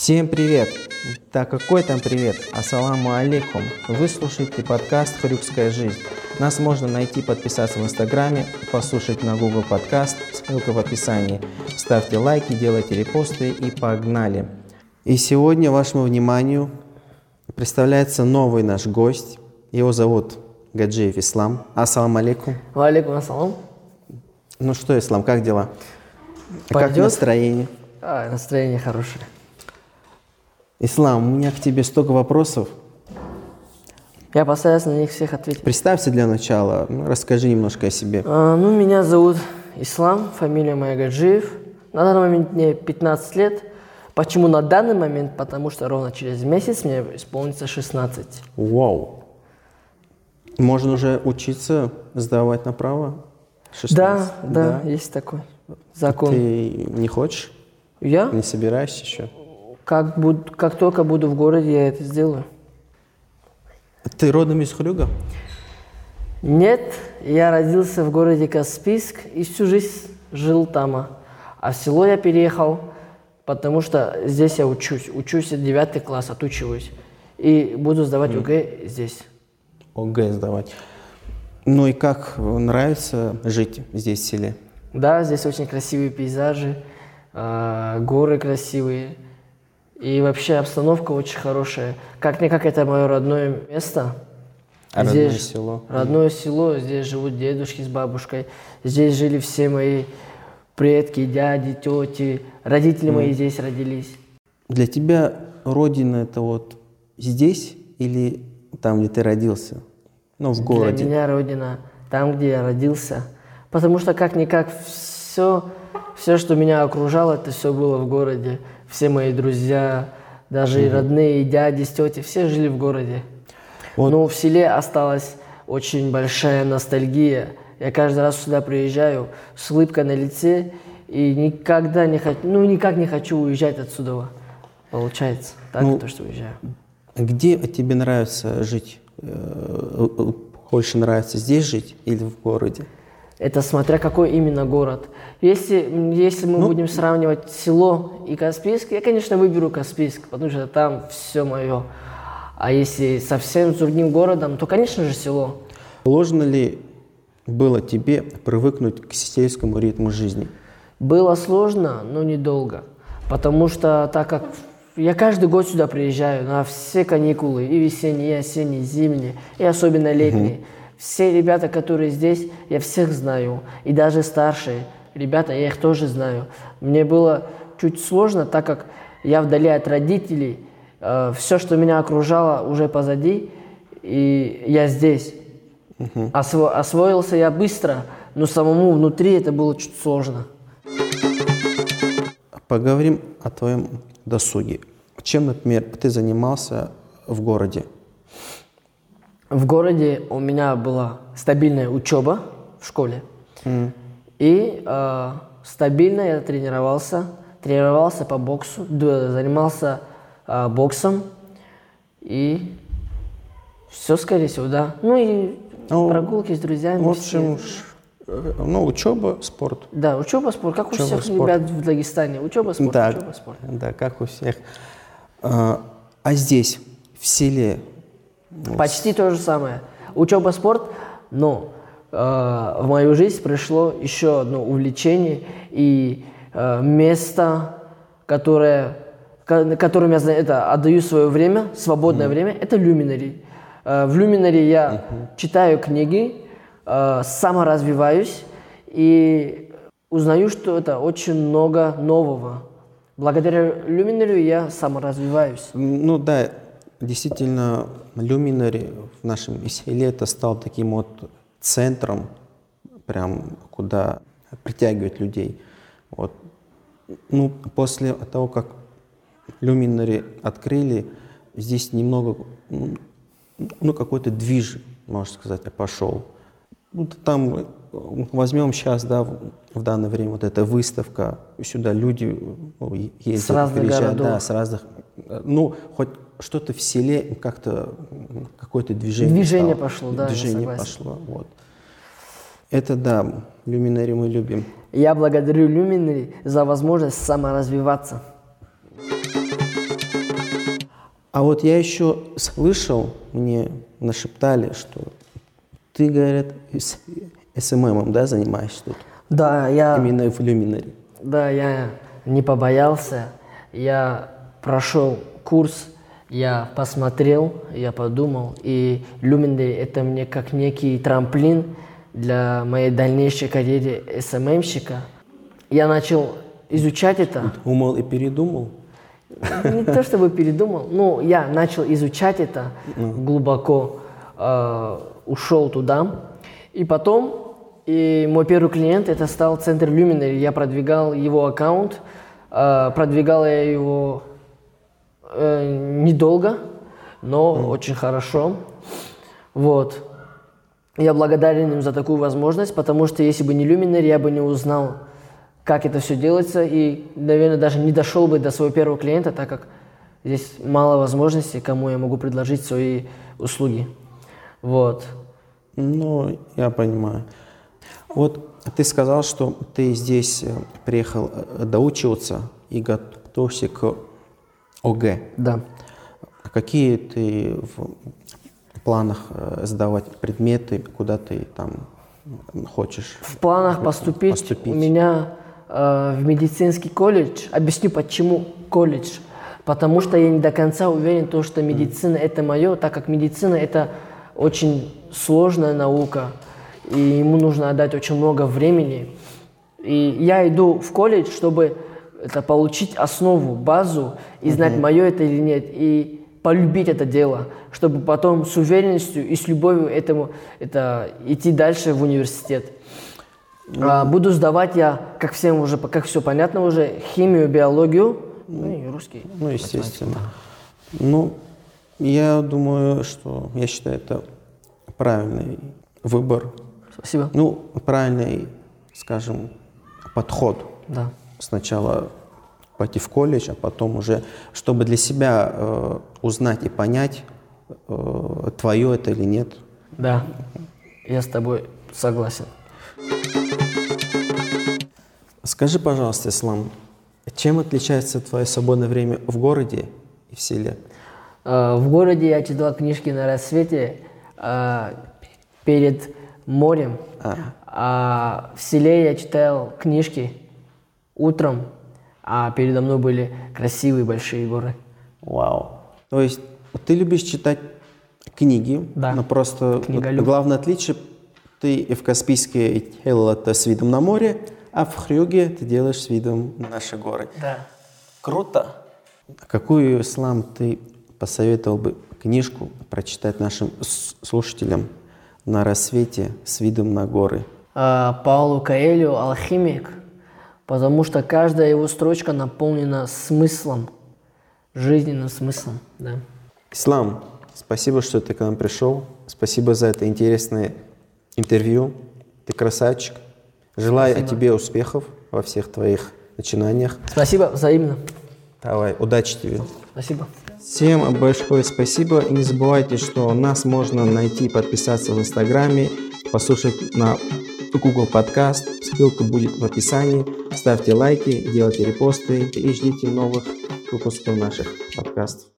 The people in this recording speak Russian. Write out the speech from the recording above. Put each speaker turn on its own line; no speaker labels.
Всем привет! Да какой там привет? Ассаламу алейкум! Вы слушаете подкаст «Хрюкская жизнь». Нас можно найти, подписаться в Инстаграме, послушать на Google Подкаст, ссылка в описании. Ставьте лайки, делайте репосты и погнали! И сегодня вашему вниманию представляется новый наш гость. Его зовут Гаджиев Ислам. Ассаламу алейкум.
Валикум ассалам.
Ну что, Ислам, как дела?
Пойдет?
Как настроение?
А, настроение хорошее.
Ислам, у меня к тебе столько вопросов.
Я постараюсь на них всех ответить.
Представься для начала, ну, расскажи немножко о себе.
А, ну, меня зовут Ислам, фамилия моя Гаджиев. На данный момент мне 15 лет. Почему на данный момент? Потому что ровно через месяц мне исполнится 16.
Вау. Можно уже учиться сдавать на право?
Да,
16?
да, есть такой закон.
Ты не хочешь?
Я?
Не собираешься еще?
Как, буд- как только буду в городе, я это сделаю.
Ты родом из Хрюга?
Нет, я родился в городе Каспийск и всю жизнь жил там. А в село я переехал, потому что здесь я учусь. Учусь 9 класс, отучиваюсь. И буду сдавать ОГЭ здесь.
ОГЭ сдавать. Ну и как нравится жить здесь, в селе?
Да, здесь очень красивые пейзажи, а, горы красивые. И вообще обстановка очень хорошая. Как-никак это мое родное место.
А родное
Здесь
село?
Родное село, здесь живут дедушки с бабушкой. Здесь жили все мои предки, дяди, тети. Родители мои здесь родились.
Для тебя родина это вот здесь или там, где ты родился? Ну, в городе.
Для меня родина там, где я родился. Потому что как-никак все, все, что меня окружало, это все было в городе. Все мои друзья, даже и родные, и дяди, с тети, все жили в городе.
Вот.
Но в селе осталась очень большая ностальгия. Я каждый раз сюда приезжаю с улыбкой на лице и никогда не хочу, ну никак не хочу уезжать отсюда. Получается, так
Ну,
то, что уезжаю.
Где тебе нравится жить? Э, э, Больше нравится здесь жить или в городе?
Это смотря какой именно город. Если, если мы
Ну,
будем сравнивать село и Каспийск, я, конечно, выберу Каспийск, потому что там все мое. А если совсем с другим городом, то, конечно же, село.
Сложно ли было тебе привыкнуть к сельскому ритму жизни?
Было сложно, но недолго. Потому что так как я каждый год сюда приезжаю на все каникулы, и весенние, и осенние, и зимние, и особенно летние. Все ребята, которые здесь, я всех знаю. И даже старшие ребята, я их тоже знаю. Мне было чуть сложно, так как я вдали от родителей. все, что меня окружало, уже позади, и я здесь. Осво- освоился я быстро, но самому внутри это было чуть сложно.
Поговорим о твоем досуге. Чем, например, ты занимался в городе?
В городе у меня была стабильная учеба в школе. И э, стабильно я тренировался. Тренировался по боксу, занимался э, боксом. И все, скорее всего, да. Ну и
Ну,
прогулки с друзьями.
В
все.
общем, ш- э, ну, учеба, спорт.
Да, учеба, спорт, как
Учеба,
у всех
спорт.
ребят в Дагестане. Учеба, спорт,
да,
учеба, спорт.
да, как у всех. А, а здесь, в селе,
Почти то же самое. Учеба, спорт, но э, в мою жизнь пришло еще одно увлечение и э, место, которое, ко- которым я это отдаю свое время, свободное время, это люминари. Э, в люминари я читаю книги, э, саморазвиваюсь и узнаю, что это очень много нового. Благодаря люминарию я саморазвиваюсь.
ну да, действительно, люминари в нашем селе это стал таким вот центром, прям куда притягивает людей. Вот. Ну, после того, как люминари открыли, здесь немного, ну, какой-то движ, можно сказать, пошел. Ну, там э, возьмем сейчас, да, в, данное время вот эта выставка, сюда люди ну, ездят,
С разных
приезжают, да,
городов.
с разных, э, ну, хоть что-то в селе, как-то какое-то движение
Движение
стало.
пошло, да,
Движение пошло, вот. Это да, люминари мы любим.
Я благодарю Люминари за возможность саморазвиваться.
А вот я еще слышал, мне нашептали, что ты, говорят, с СММом, да, занимаешься тут?
Да, я...
Именно в Люминаре.
Да, я не побоялся. Я прошел курс, я посмотрел, я подумал. И Luminary – это мне как некий трамплин для моей дальнейшей карьеры СММщика. Я начал изучать это.
Умал и передумал?
Не то чтобы передумал, но я начал изучать это глубоко, э, ушел туда. И потом и мой первый клиент это стал центр Luminary. Я продвигал его аккаунт, э, продвигал я его э, недолго, но mm. очень хорошо. Вот. Я благодарен им за такую возможность, потому что если бы не Luminary, я бы не узнал, как это все делается, и, наверное, даже не дошел бы до своего первого клиента, так как здесь мало возможностей, кому я могу предложить свои услуги. Вот.
Ну, я понимаю. Вот ты сказал, что ты здесь э, приехал э, доучиваться и готовься к ОГЭ.
Да.
А какие ты в планах э, сдавать предметы, куда ты там хочешь?
В планах поступить, поступить. у меня э, в медицинский колледж. Объясню, почему колледж. Потому что я не до конца уверен, то, что медицина mm. это мое, так как медицина это очень сложная наука, и ему нужно отдать очень много времени. И я иду в колледж, чтобы это получить основу, базу и знать, mm-hmm. мое это или нет, и полюбить это дело, чтобы потом с уверенностью и с любовью этому это идти дальше в университет. А, буду сдавать я, как всем уже, как все понятно уже, химию, биологию, ну и русский.
Ну, естественно. Ну, я думаю, что, я считаю, это правильный выбор.
Спасибо.
Ну, правильный, скажем, подход.
Да.
Сначала пойти в колледж, а потом уже, чтобы для себя э, узнать и понять, э, твое это или нет.
Да, я с тобой согласен.
Скажи, пожалуйста, Ислам, чем отличается твое свободное время в городе и в селе?
Э, в городе я читал книжки на рассвете э, перед морем, а. а в селе я читал книжки утром, а передо мной были красивые большие горы.
Вау. То есть ты любишь читать книги,
да.
но просто
Книголюб.
главное отличие ты в Каспийске делал это с видом на море, а в Хрюге ты делаешь с видом на наши горы.
Да.
Круто. Какую ислам ты посоветовал бы книжку прочитать нашим слушателям на рассвете с видом на горы?
А, Паулу Каэлю «Алхимик», потому что каждая его строчка наполнена смыслом, жизненным смыслом. Да.
Ислам, спасибо, что ты к нам пришел. Спасибо за это интересное интервью. Ты красавчик. Желаю Спасибо. тебе успехов во всех твоих начинаниях.
Спасибо, взаимно.
Давай, удачи тебе.
Спасибо.
Всем большое спасибо. И не забывайте, что нас можно найти подписаться в Инстаграме, послушать на Google Подкаст. Ссылка будет в описании. Ставьте лайки, делайте репосты и ждите новых выпусков наших подкастов.